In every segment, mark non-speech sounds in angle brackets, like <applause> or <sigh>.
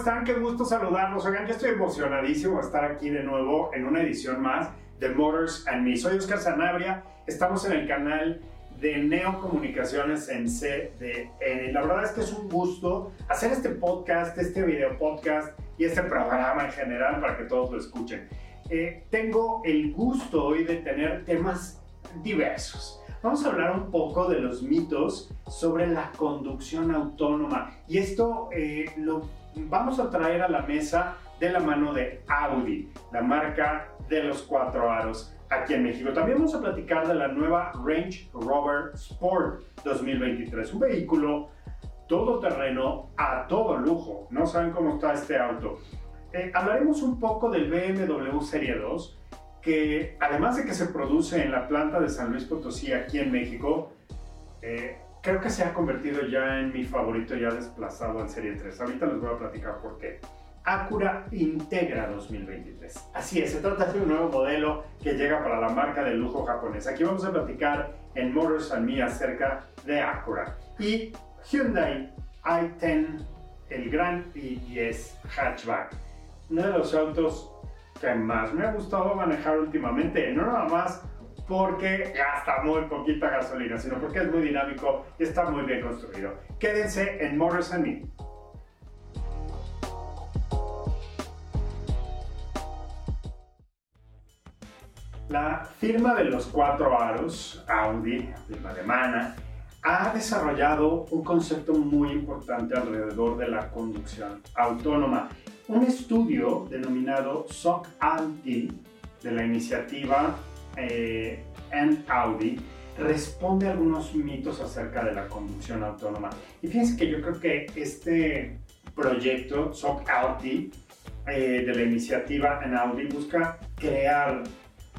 están? Qué gusto saludarlos. Oigan, yo estoy emocionadísimo de estar aquí de nuevo en una edición más de Motors and Me. Soy Oscar Sanabria, estamos en el canal de Neo Comunicaciones en CDN. La verdad es que es un gusto hacer este podcast, este video podcast y este programa en general para que todos lo escuchen. Eh, tengo el gusto hoy de tener temas diversos. Vamos a hablar un poco de los mitos sobre la conducción autónoma y esto eh, lo vamos a traer a la mesa de la mano de Audi, la marca de los cuatro aros aquí en México. También vamos a platicar de la nueva Range Rover Sport 2023, un vehículo todoterreno a todo lujo. No saben cómo está este auto. Eh, hablaremos un poco del BMW Serie 2, que además de que se produce en la planta de San Luis Potosí aquí en México, eh, creo que se ha convertido ya en mi favorito, ya desplazado en Serie 3. Ahorita les voy a platicar por qué. Acura Integra 2023. Así es, se trata de un nuevo modelo que llega para la marca de lujo japonesa. Aquí vamos a platicar en Motors and Me acerca de Acura. Y Hyundai i10, el gran i10 hatchback. Uno de los autos que más me ha gustado manejar últimamente, no nada más porque gasta muy poquita gasolina, sino porque es muy dinámico y está muy bien construido. Quédense en Motors and Me. La firma de los cuatro aros, Audi, firma alemana, ha desarrollado un concepto muy importante alrededor de la conducción autónoma. Un estudio denominado SOC Audi de la iniciativa eh, Audi responde a algunos mitos acerca de la conducción autónoma. Y fíjense que yo creo que este proyecto, SOC Audi, eh, de la iniciativa en Audi, busca crear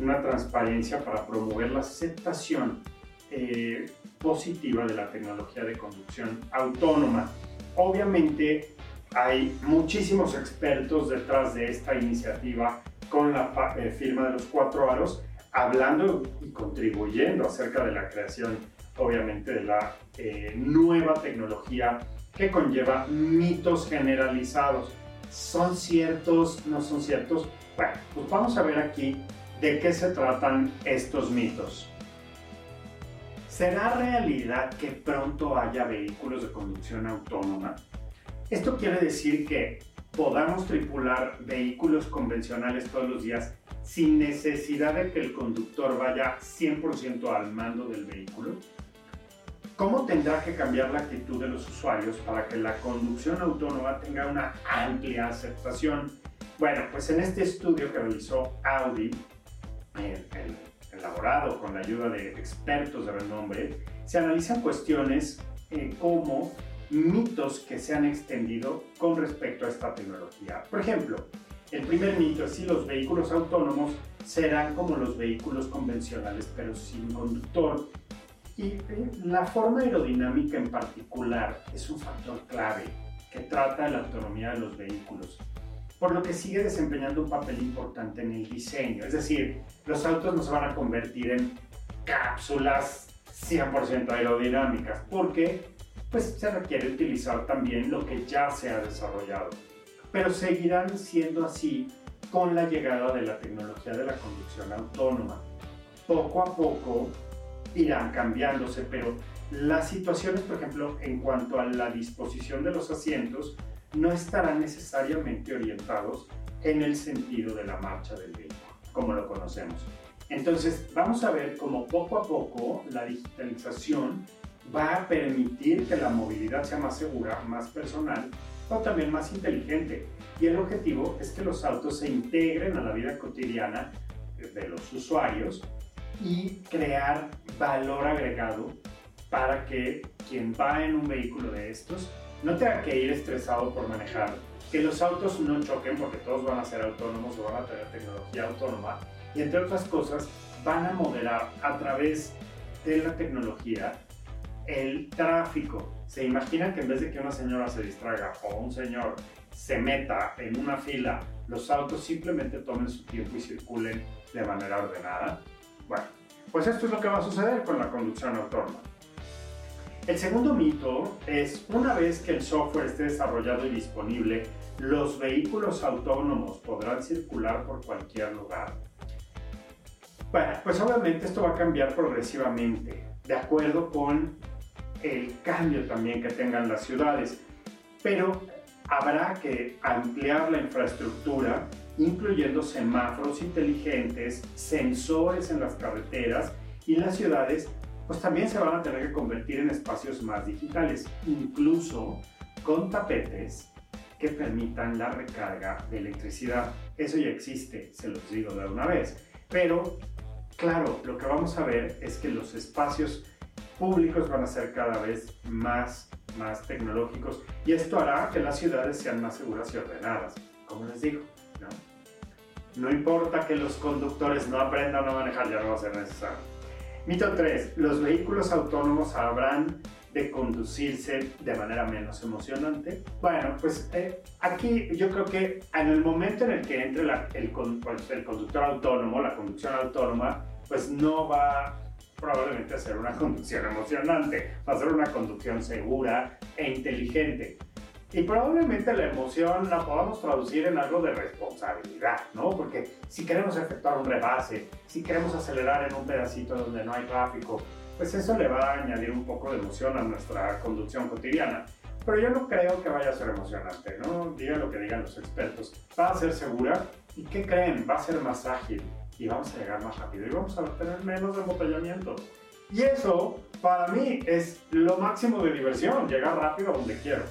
una transparencia para promover la aceptación eh, positiva de la tecnología de conducción autónoma. Obviamente hay muchísimos expertos detrás de esta iniciativa con la eh, firma de los cuatro aros, hablando y contribuyendo acerca de la creación, obviamente, de la eh, nueva tecnología que conlleva mitos generalizados. ¿Son ciertos? ¿No son ciertos? Bueno, pues vamos a ver aquí de qué se tratan estos mitos. ¿Será realidad que pronto haya vehículos de conducción autónoma? Esto quiere decir que podamos tripular vehículos convencionales todos los días sin necesidad de que el conductor vaya 100% al mando del vehículo? ¿Cómo tendrá que cambiar la actitud de los usuarios para que la conducción autónoma tenga una amplia aceptación? Bueno, pues en este estudio que realizó Audi, elaborado con la ayuda de expertos de renombre, se analizan cuestiones eh, como mitos que se han extendido con respecto a esta tecnología. Por ejemplo, el primer mito es si los vehículos autónomos serán como los vehículos convencionales pero sin conductor. Y eh, la forma aerodinámica en particular es un factor clave que trata la autonomía de los vehículos por lo que sigue desempeñando un papel importante en el diseño. Es decir, los autos no se van a convertir en cápsulas 100% aerodinámicas, porque pues, se requiere utilizar también lo que ya se ha desarrollado. Pero seguirán siendo así con la llegada de la tecnología de la conducción autónoma. Poco a poco irán cambiándose, pero las situaciones, por ejemplo, en cuanto a la disposición de los asientos, no estarán necesariamente orientados en el sentido de la marcha del vehículo, como lo conocemos. Entonces, vamos a ver cómo poco a poco la digitalización va a permitir que la movilidad sea más segura, más personal, o también más inteligente. Y el objetivo es que los autos se integren a la vida cotidiana de los usuarios y crear valor agregado para que quien va en un vehículo de estos no tenga que ir estresado por manejar, que los autos no choquen porque todos van a ser autónomos o van a tener tecnología autónoma y entre otras cosas van a moderar a través de la tecnología el tráfico. Se imaginan que en vez de que una señora se distraiga o un señor se meta en una fila, los autos simplemente tomen su tiempo y circulen de manera ordenada. Bueno, pues esto es lo que va a suceder con la conducción autónoma. El segundo mito es, una vez que el software esté desarrollado y disponible, los vehículos autónomos podrán circular por cualquier lugar. Bueno, pues obviamente esto va a cambiar progresivamente, de acuerdo con el cambio también que tengan las ciudades. Pero habrá que ampliar la infraestructura, incluyendo semáforos inteligentes, sensores en las carreteras y las ciudades, pues también se van a tener que convertir en espacios más digitales, incluso con tapetes que permitan la recarga de electricidad. Eso ya existe, se los digo de una vez. Pero claro, lo que vamos a ver es que los espacios públicos van a ser cada vez más, más tecnológicos y esto hará que las ciudades sean más seguras y ordenadas, como les digo. ¿no? no importa que los conductores no aprendan a manejar, ya no va a ser necesario. Mito 3. Los vehículos autónomos habrán de conducirse de manera menos emocionante. Bueno, pues eh, aquí yo creo que en el momento en el que entre el, pues, el conductor autónomo, la conducción autónoma, pues no va probablemente a ser una conducción emocionante, va a ser una conducción segura e inteligente. Y probablemente la emoción la podamos traducir en algo de responsabilidad, ¿no? Porque si queremos efectuar un rebase, si queremos acelerar en un pedacito donde no hay tráfico, pues eso le va a añadir un poco de emoción a nuestra conducción cotidiana. Pero yo no creo que vaya a ser emocionante, ¿no? Diga lo que digan los expertos. Va a ser segura y ¿qué creen? Va a ser más ágil y vamos a llegar más rápido y vamos a tener menos embotellamiento. Y eso, para mí, es lo máximo de diversión, llegar rápido a donde quiero.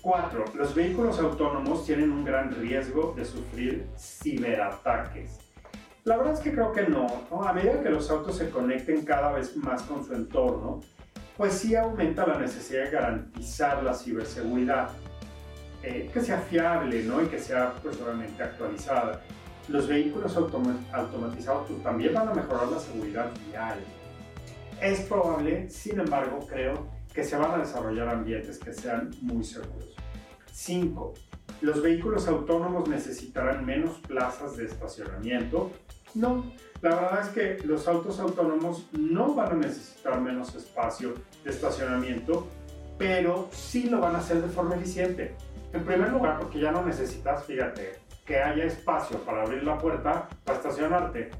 4. Los vehículos autónomos tienen un gran riesgo de sufrir ciberataques. La verdad es que creo que no. A medida que los autos se conecten cada vez más con su entorno, pues sí aumenta la necesidad de garantizar la ciberseguridad, eh, que sea fiable ¿no? y que sea pues, actualizada. Los vehículos automatizados pues, también van a mejorar la seguridad vial. Es probable, sin embargo, creo que se van a desarrollar ambientes que sean muy seguros. 5. ¿Los vehículos autónomos necesitarán menos plazas de estacionamiento? No, la verdad es que los autos autónomos no van a necesitar menos espacio de estacionamiento, pero sí lo van a hacer de forma eficiente. En primer lugar, porque ya no necesitas, fíjate, que haya espacio para abrir la puerta para estacionarte,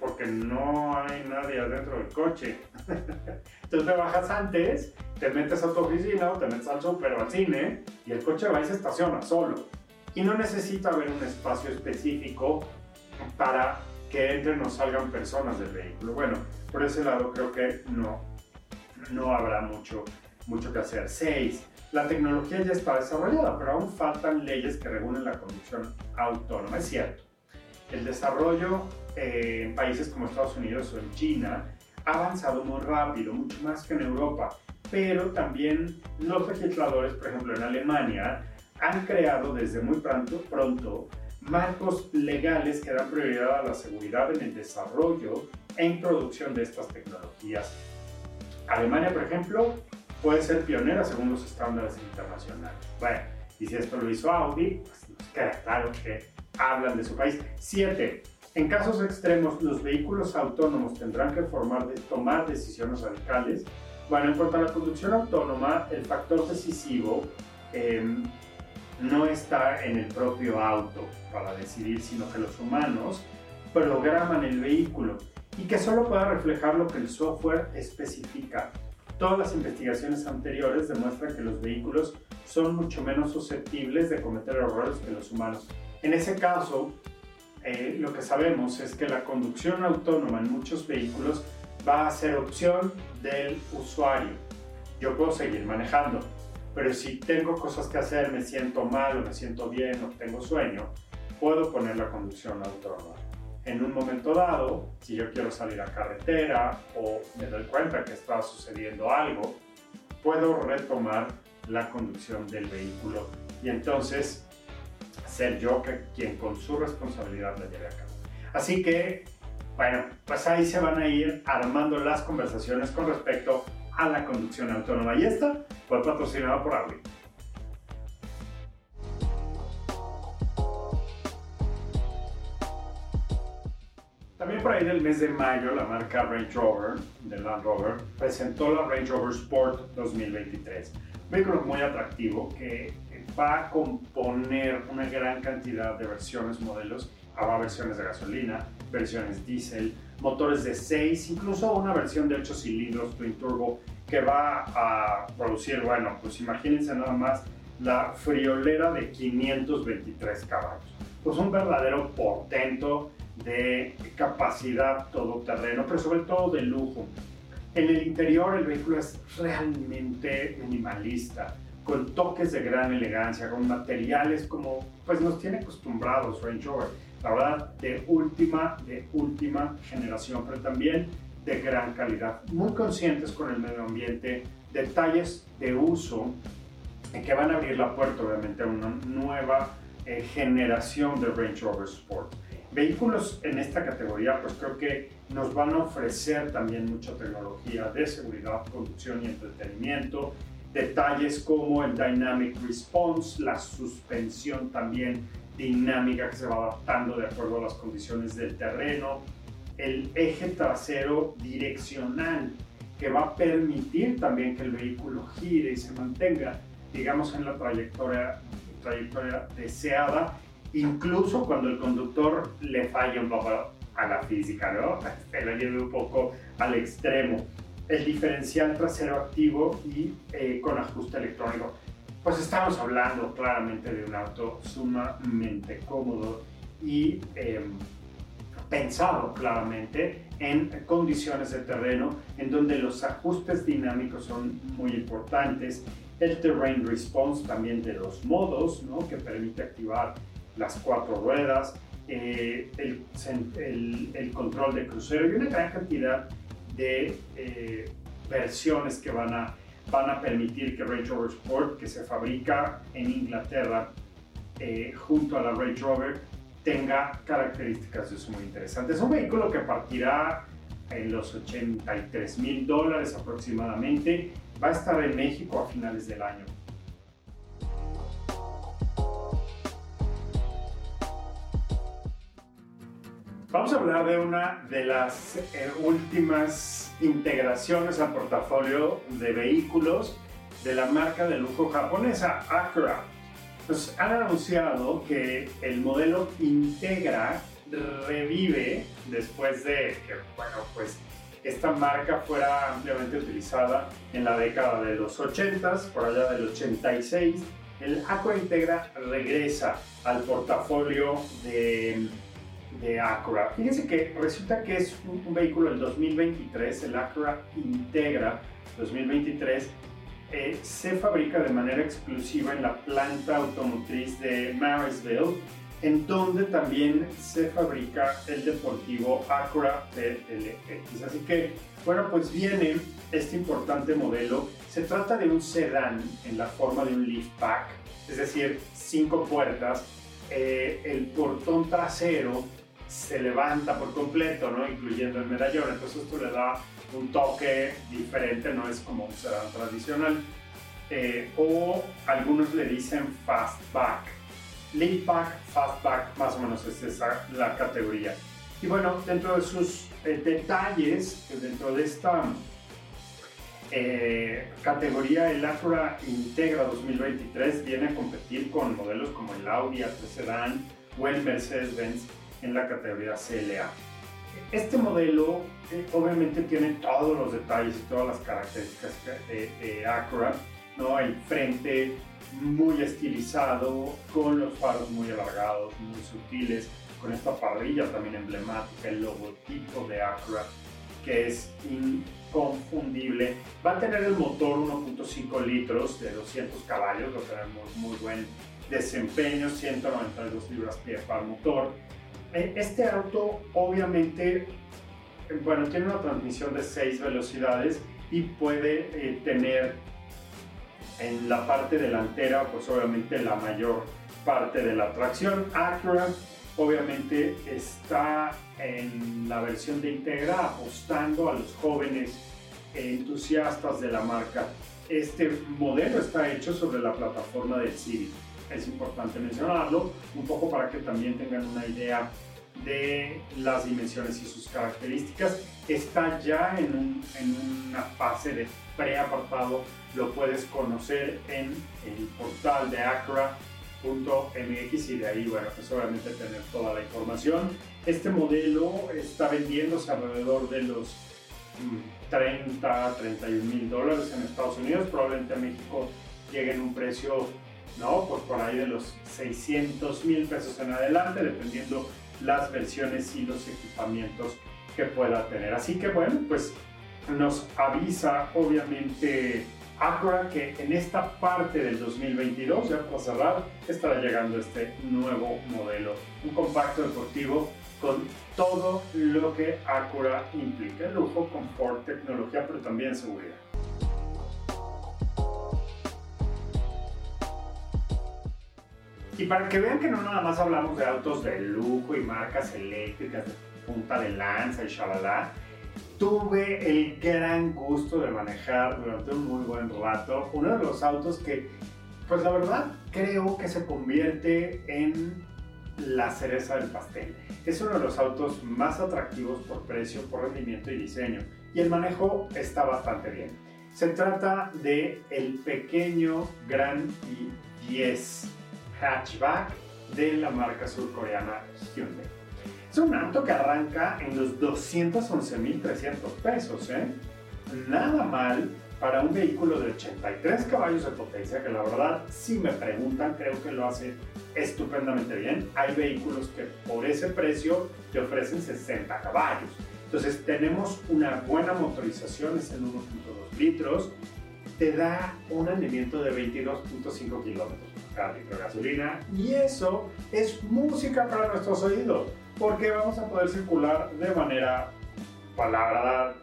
porque no hay nadie adentro del coche. <laughs> Entonces te bajas antes, te metes a tu oficina o te metes al súper o al cine y el coche va y se estaciona solo. Y no necesita haber un espacio específico para que entren o salgan personas del vehículo. Bueno, por ese lado creo que no, no habrá mucho, mucho que hacer. 6. La tecnología ya está desarrollada, pero aún faltan leyes que regulen la conducción autónoma. Es cierto, el desarrollo eh, en países como Estados Unidos o en China ha avanzado muy rápido, mucho más que en Europa, pero también los legisladores, por ejemplo en Alemania, han creado desde muy pronto, pronto marcos legales que dan prioridad a la seguridad en el desarrollo e introducción de estas tecnologías. Alemania, por ejemplo, puede ser pionera según los estándares internacionales. Bueno, y si esto lo hizo Audi, pues nos queda claro que hablan de su país. 7. En casos extremos, los vehículos autónomos tendrán que formar de, tomar decisiones radicales. Bueno, en cuanto a la conducción autónoma, el factor decisivo em, no está en el propio auto para decidir, sino que los humanos programan el vehículo y que solo pueda reflejar lo que el software especifica. Todas las investigaciones anteriores demuestran que los vehículos son mucho menos susceptibles de cometer errores que los humanos. En ese caso, eh, lo que sabemos es que la conducción autónoma en muchos vehículos va a ser opción del usuario. Yo puedo seguir manejando, pero si tengo cosas que hacer, me siento mal o me siento bien o tengo sueño, puedo poner la conducción autónoma. En un momento dado, si yo quiero salir a carretera o me doy cuenta que está sucediendo algo, puedo retomar la conducción del vehículo y entonces ser yo que, quien con su responsabilidad la lleve a cabo. Así que, bueno, pues ahí se van a ir armando las conversaciones con respecto a la conducción autónoma. Y esta fue patrocinada por Audi. También por ahí del mes de mayo, la marca Range Rover, de Land Rover, presentó la Range Rover Sport 2023. Un vehículo muy atractivo que va a componer una gran cantidad de versiones, modelos. Habrá versiones de gasolina, versiones diésel, motores de 6, incluso una versión de 8 cilindros twin turbo que va a producir, bueno, pues imagínense nada más la friolera de 523 caballos. Pues un verdadero portento de capacidad todoterreno, pero sobre todo de lujo. En el interior el vehículo es realmente minimalista, con toques de gran elegancia, con materiales como pues nos tiene acostumbrados Range Rover. La verdad, de última, de última generación, pero también de gran calidad. Muy conscientes con el medio ambiente, detalles de uso que van a abrir la puerta obviamente a una nueva eh, generación de Range Rover Sport. Vehículos en esta categoría pues creo que nos van a ofrecer también mucha tecnología de seguridad, conducción y entretenimiento, detalles como el Dynamic Response, la suspensión también dinámica que se va adaptando de acuerdo a las condiciones del terreno, el eje trasero direccional que va a permitir también que el vehículo gire y se mantenga, digamos, en la trayectoria, trayectoria deseada incluso cuando el conductor le falla un poco a la física, ¿no? Se la lleve un poco al extremo. El diferencial trasero activo y eh, con ajuste electrónico. Pues estamos hablando claramente de un auto sumamente cómodo y em, pensado claramente en condiciones de terreno en donde los ajustes dinámicos son muy importantes. El terrain response también de los modos, ¿no? que permite activar las cuatro ruedas, eh, el, el, control de crucero y una gran cantidad de eh, versiones que van a, van a permitir que Range Rover Sport, que se fabrica en Inglaterra eh, junto a la Range Rover, tenga características de eso muy interesantes. Es un vehículo que partirá en los 83 mil dólares aproximadamente. Va a estar en México a finales del año. Vamos a hablar de una de las eh, últimas integraciones al portafolio de vehículos de la marca de lujo japonesa Acura. Pues han anunciado que el modelo Integra revive después de que, bueno, pues esta marca fuera ampliamente utilizada en la década de los 80, por allá del 86. El Acura Integra regresa al portafolio de de Acura. Fíjense que resulta que es un, vehículo del 2023, el Acura Integra 2023, eh, se fabrica de manera exclusiva en la planta automotriz de Marysville, en donde también se fabrica el deportivo Acura TLX. Así que, bueno, pues viene este importante modelo. Se trata de un sedán en la forma de un liftback, es decir, cinco puertas. Eh, el portón trasero se levanta por completo, ¿no? incluyendo el medallón. Entonces esto le da un toque diferente, no es como un sedán tradicional. Eh, o algunos le dicen fastback. Leadback, fastback, más o menos es esa la categoría. Y bueno, dentro de sus eh, detalles, dentro de esta eh, categoría, el Acura Integra 2023 viene a competir con modelos como el Audi A3 Sedan o el Mercedes-Benz en la categoría CLA. Este modelo eh, obviamente tiene todos los detalles y todas las características de, Acura, ¿no? el frente muy estilizado, con los faros muy alargados, muy sutiles, con esta parrilla también emblemática, el logotipo de Acura, que es inconfundible. Va a tener el motor 1.5 litros de 200 caballos, va a tener muy, buen desempeño, 192 libras-pie para motor. Eh, este auto obviamente, bueno, tiene una transmisión de 6 velocidades y puede eh, tener en la parte delantera, pues obviamente la mayor parte de la tracción. Acura obviamente está en la versión de Integra apostando a los jóvenes entusiastas de la marca. Este modelo está hecho sobre la plataforma del Civic. Es importante mencionarlo, un poco para que también tengan una idea de las dimensiones y sus características. Está ya en, en una fase de preapartado, lo puedes conocer en el portal de Acura .mx y de ahí, bueno, pues obviamente tener toda la información. Este modelo está vendiéndose alrededor de los 30, mm, 31 mil dólares en Estados Unidos, probablemente a México llegue en un precio, no, pues por ahí de los 600 mil pesos en adelante, dependiendo las versiones y los equipamientos que pueda tener. Así que bueno, pues nos avisa obviamente Acura que en esta parte del 2022, ya para cerrar, estará llegando este nuevo modelo, un compacto deportivo con todo lo que Acura implica, lujo, confort, tecnología, pero también seguridad. Y para que vean que no nada más hablamos de autos de lujo y marcas eléctricas de punta de lanza y shalala, tuve el gran gusto de manejar durante un muy buen rato uno de los autos que, pues la verdad, creo que se convierte en la cereza del pastel. Es uno de los autos más atractivos por precio, por rendimiento y diseño. Y el manejo está bastante bien. Se trata de el pequeño Gran i10 hatchback de la marca surcoreana Hyundai. Es un auto que arranca en los 211.300 pesos, ¿eh? Nada mal para un vehículo de 83 caballos de potencia, que la verdad, si me preguntan, creo que lo hace estupendamente bien. Hay vehículos que por ese precio te ofrecen 60 caballos. Entonces tenemos una buena motorización, es en 1.2 litros, te da un rendimiento de 22.5 kilómetros cada litro de gasolina y eso es música para nuestros oídos porque vamos a poder circular de manera, palabra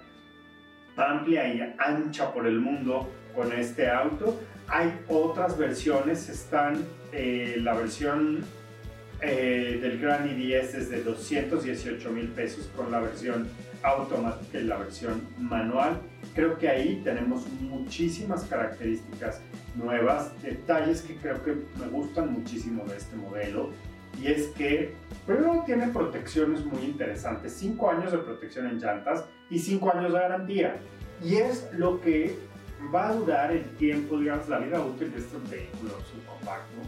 amplia y ancha por el mundo con este auto. Hay otras versiones, están eh, la versión eh, del Gran i10 es de 218 mil pesos con la versión automática y la versión manual. Creo que ahí tenemos muchísimas características nuevas, detalles que creo que me gustan muchísimo de este modelo y es que primero tiene protecciones muy interesantes, 5 años de protección en llantas y 5 años de garantía. Y es lo que va a durar el tiempo, digamos, la vida útil de este vehículo subcompacto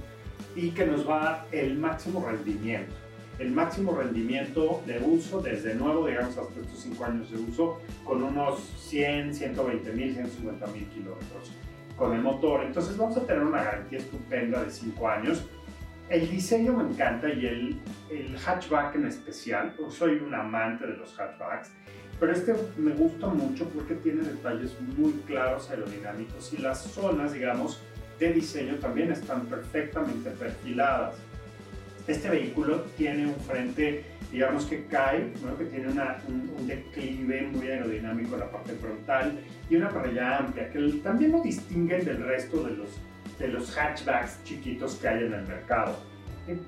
y que nos va a dar el máximo rendimiento. El máximo rendimiento de uso desde nuevo, digamos, hasta estos 5 años de uso, con unos 100, 120 mil, 150 mil kilómetros con el motor. Entonces vamos a tener una garantía estupenda de 5 años el diseño me encanta y el, el hatchback en especial. Soy un amante de los hatchbacks, pero este me gusta mucho porque tiene detalles muy claros aerodinámicos y las zonas, digamos, de diseño también están perfectamente perfiladas. Este vehículo tiene un frente, digamos que cae, que tiene un, declive muy aerodinámico en la parte frontal y una parrilla amplia que también lo distinguen del resto de los de los hatchbacks chiquitos que hay en el mercado.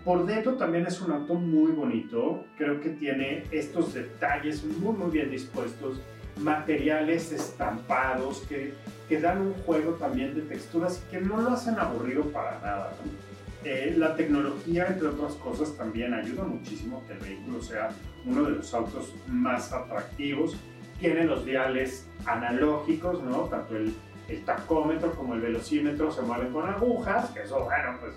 Por dentro también es un auto muy bonito, creo que tiene estos detalles muy muy bien dispuestos, materiales estampados que, que dan un juego también de texturas y que no lo hacen aburrido para nada. Eh, la tecnología, entre otras cosas, también ayuda muchísimo que el vehículo sea uno de los autos más atractivos. Tiene los diales analógicos, ¿no? tanto el el tacómetro como el velocímetro se mueven con agujas, que eso, bueno, pues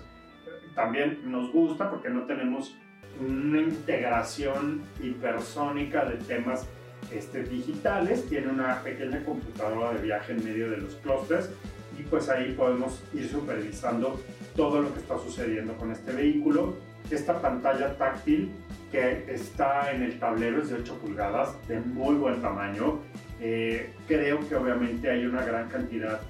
también nos gusta porque no tenemos una integración hipersónica de temas este, digitales, tiene una pequeña computadora de viaje en medio de los clústeres y pues ahí podemos ir supervisando todo lo que está sucediendo con este vehículo. esta pantalla táctil que está en el tablero es de 8 pulgadas, de muy buen tamaño. Eh, creo que obviamente hay una gran cantidad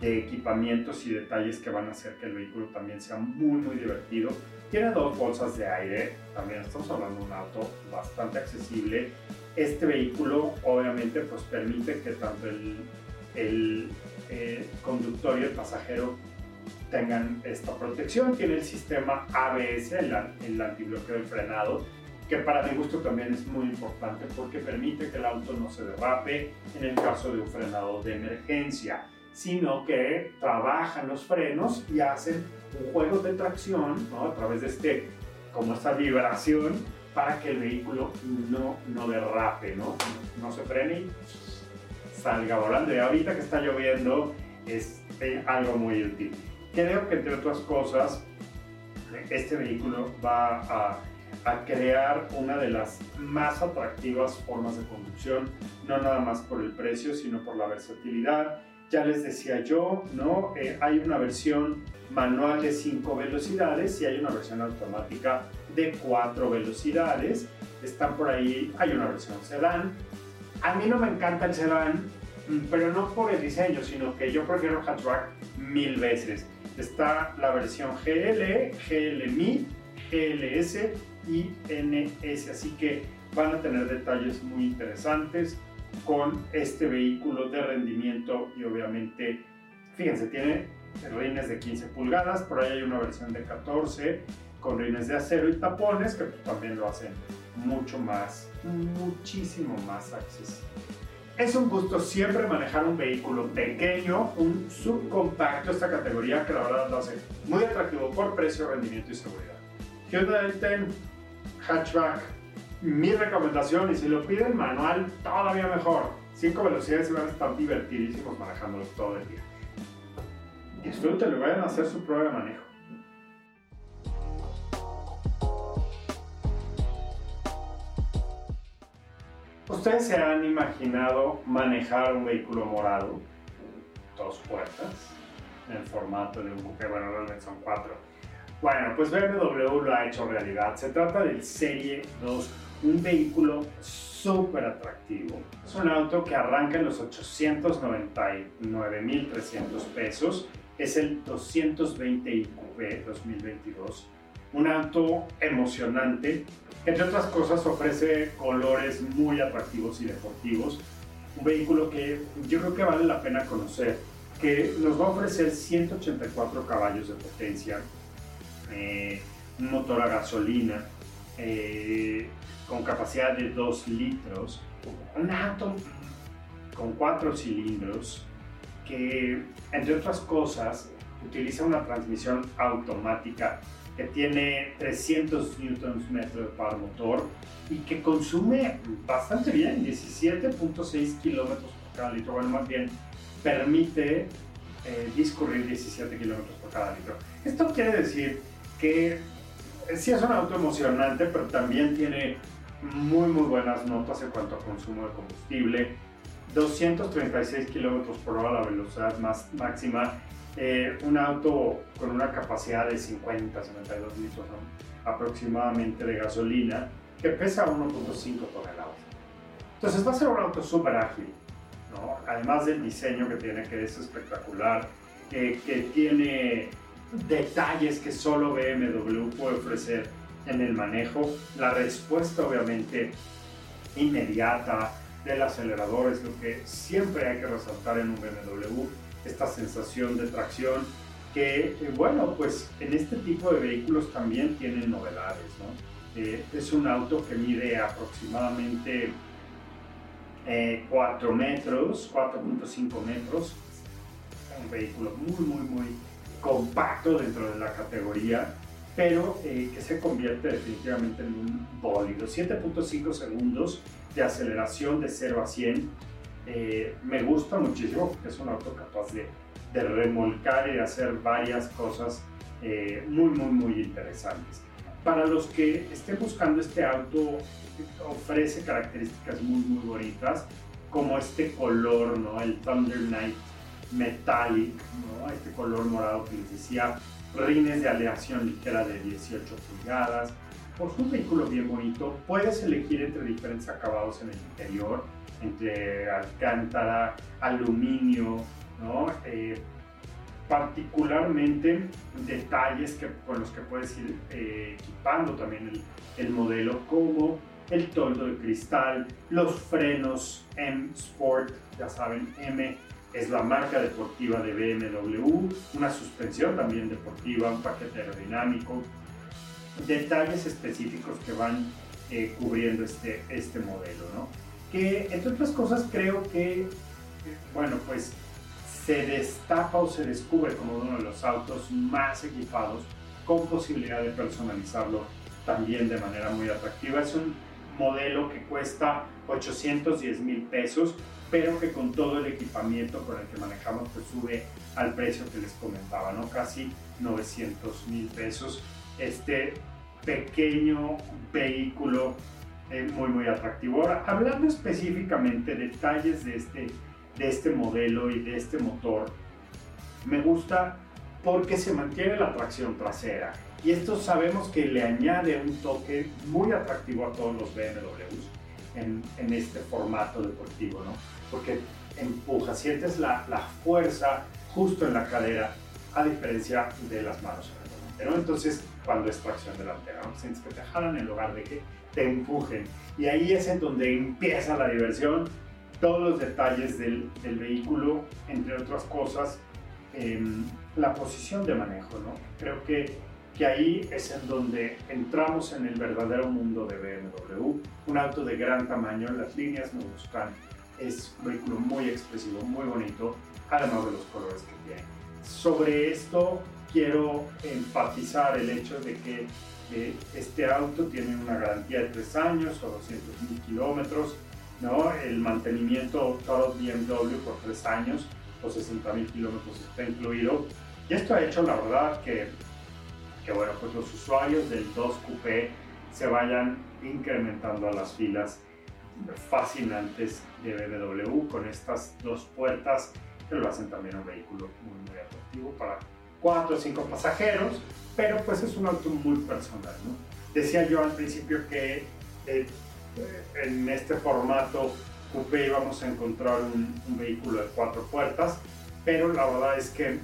de equipamientos y detalles que van a hacer que el vehículo también sea muy muy divertido. Tiene dos bolsas de aire, también estamos hablando de un auto bastante accesible. Este vehículo obviamente pues permite que tanto el, el eh, conductor y el pasajero tengan esta protección. Tiene el sistema ABS, el, el antibloqueo del frenado, que para mi gusto también es muy importante porque permite que el auto no se derrape en el caso de un frenado de emergencia, sino que trabajan los frenos y hacen un juego de tracción ¿no? a través de este, como esta vibración para que el vehículo no, no derrape, ¿no? no se frene y salga volando. Y ahorita que está lloviendo es eh, algo muy útil. Creo que entre otras cosas, este vehículo va a, a, crear una de las más atractivas formas de conducción, no nada más por el precio, sino por la versatilidad. Ya les decía yo, ¿no? Eh, hay una versión manual de 5 velocidades y hay una versión automática de 4 velocidades. Están por ahí, hay una versión sedán. A mí no me encanta el sedán, pero no por el diseño, sino que yo prefiero hatchback mil veces. Está la versión GL, GLMI, GLS y NS, así que van a tener detalles muy interesantes con este vehículo de rendimiento y obviamente, fíjense, tiene rines de 15 pulgadas, por ahí hay una versión de 14 con rines de acero y tapones que también lo hacen mucho más, muchísimo más accesible. Es un gusto siempre manejar un vehículo pequeño, un subcompacto, esta categoría que la verdad lo hace muy atractivo por precio, rendimiento y seguridad. Hyundai Ten Hatchback, mi recomendación, y si lo piden manual, todavía mejor. Cinco velocidades y van a estar divertidísimos manejándolo todo el día. Disfrútenlo, vayan a hacer su prueba de manejo. ¿Ustedes se han imaginado manejar un vehículo morado? Dos puertas, en el formato de un coupé, bueno, realmente son cuatro. Bueno, pues BMW lo ha hecho realidad. Se trata del Serie 2, un vehículo súper atractivo. Es un auto que arranca en los 899.300 pesos. Es el 220 IQB 2022. Un auto emocionante entre otras cosas, ofrece colores muy atractivos y deportivos. Un vehículo que yo creo que vale la pena conocer, que nos va a ofrecer 184 caballos de potencia, eh, un motor a gasolina, eh, con capacidad de 2 litros, un auto con 4 cilindros, que entre otras cosas utiliza una transmisión automática que tiene 300 newtons metro de par motor y que consume bastante bien, 17.6 kilómetros por cada litro. Bueno, más bien permite eh, discurrir 17 kilómetros por cada litro. Esto quiere decir que sí es un auto emocionante, pero también tiene muy muy buenas notas en cuanto a consumo de combustible. 236 kilómetros por hora la velocidad más máxima eh, un auto con una capacidad de 50, 52 litros aproximadamente de gasolina, que pesa 1.5 toneladas. Entonces va a ser un auto súper ágil, ¿no? además del diseño que tiene, que es espectacular, que tiene detalles que solo BMW puede ofrecer en el manejo, la respuesta obviamente inmediata del acelerador es lo que siempre hay que resaltar en un BMW esta sensación de tracción que, eh, bueno, pues en este tipo de vehículos también tienen novedades, ¿no? Eh, es un auto que mide aproximadamente 4 eh, metros, 4.5 metros, un vehículo muy, muy, muy compacto dentro de la categoría, pero que se convierte definitivamente en un bólido. 7.5 segundos de aceleración de 0 a 100 eh, me gusta muchísimo porque es un auto capaz de, de remolcar y de hacer varias cosas eh, muy, muy, muy interesantes. Para los que estén buscando este auto, ofrece características muy, muy bonitas, como este color, ¿no? el Thunder Night Metallic, ¿no? este color morado que les decía, rines de aleación ligera de 18 pulgadas. Por un vehículo bien bonito, puedes elegir entre diferentes acabados en el interior, entre alcántara, aluminio, ¿no? Eh, particularmente detalles que, con los que puedes ir eh, equipando también el, el, modelo, como el toldo de cristal, los frenos M Sport, ya saben, M es la marca deportiva de BMW, una suspensión también deportiva, un paquete aerodinámico, detalles específicos que van eh, cubriendo este, este modelo, ¿no? Que entre otras cosas creo que, bueno, pues se destaca o se descubre como uno de los autos más equipados con posibilidad de personalizarlo también de manera muy atractiva. Es un modelo que cuesta 810 mil pesos, pero que con todo el equipamiento con el que manejamos pues sube al precio que les comentaba, ¿no? Casi 900 mil pesos. Este pequeño vehículo eh, muy muy atractivo. Ahora, hablando específicamente de detalles de este de este modelo y de este motor me gusta porque se mantiene la tracción trasera y esto sabemos que le añade un toque muy atractivo a todos los BMWs en, en este formato deportivo, ¿no? Porque empuja, sientes la, la, fuerza justo en la cadera a diferencia de las manos Entonces, cuando es tracción delantera, ¿no? Sientes que te jalan en lugar de que te empujen. Y ahí es en donde empieza la diversión todos los detalles del, del vehículo, entre otras cosas, em, la posición de manejo. ¿no? Creo que, que ahí es en donde entramos en el verdadero mundo de BMW. Un auto de gran tamaño, las líneas me gustan, es un vehículo muy expresivo, muy bonito, además de los colores que tiene. Sobre esto quiero enfatizar el hecho de que eh, este auto tiene una garantía de 3 años o 200 mil kilómetros ¿no? El mantenimiento todo BMW por tres años o 60 mil kilómetros está incluido. Y esto ha hecho, la verdad, que, que bueno, pues los usuarios del 2 Coupé se vayan incrementando a las filas fascinantes de BMW con estas dos puertas que lo hacen también un vehículo muy, muy atractivo para cuatro o cinco pasajeros, pero pues es un auto muy personal. ¿no? Decía yo al principio que eh, en este formato coupé íbamos a encontrar un, vehículo de cuatro puertas, pero la verdad es que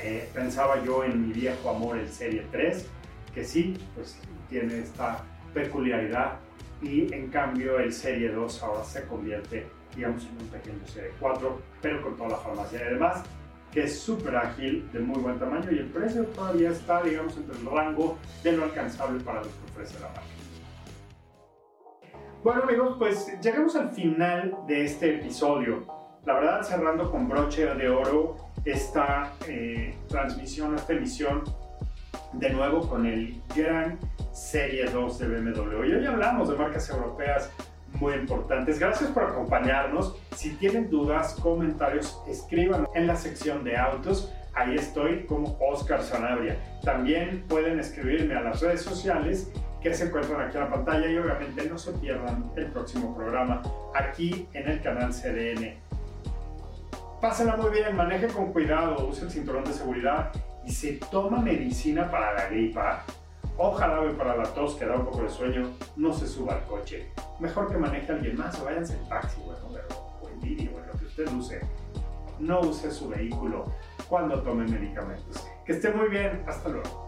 eh, pensaba yo en mi viejo amor el Serie 3, que sí, pues tiene esta peculiaridad y en cambio el Serie 2 ahora se convierte, digamos, en un pequeño Serie 4, pero con toda la farmacia y además que es súper ágil, de muy buen tamaño y el precio todavía está, digamos, entre el rango de lo alcanzable para lo que ofrece la marca. Bueno amigos, pues llegamos al final de este episodio. La verdad, cerrando con broche de oro esta eh, transmisión, esta emisión, de nuevo con el gran Serie 2 de BMW. Y hoy hablamos de marcas europeas muy importantes. Gracias por acompañarnos. Si tienen dudas, comentarios, escriban en la sección de autos. Ahí estoy como Oscar Sanabria. También pueden escribirme a las redes sociales que se encuentran aquí en la pantalla y obviamente no se pierdan el próximo programa aquí en el canal CDN. Pásenla muy bien, maneje con cuidado, use el cinturón de seguridad y se toma medicina para la gripa o jarabe para la tos que da un poco de sueño, no se suba al coche. Mejor que maneje a alguien más o váyanse en taxi, bueno, o en vídeo, bueno, lo que usted use. No use su vehículo cuando tome medicamentos. Que esté muy bien, hasta luego.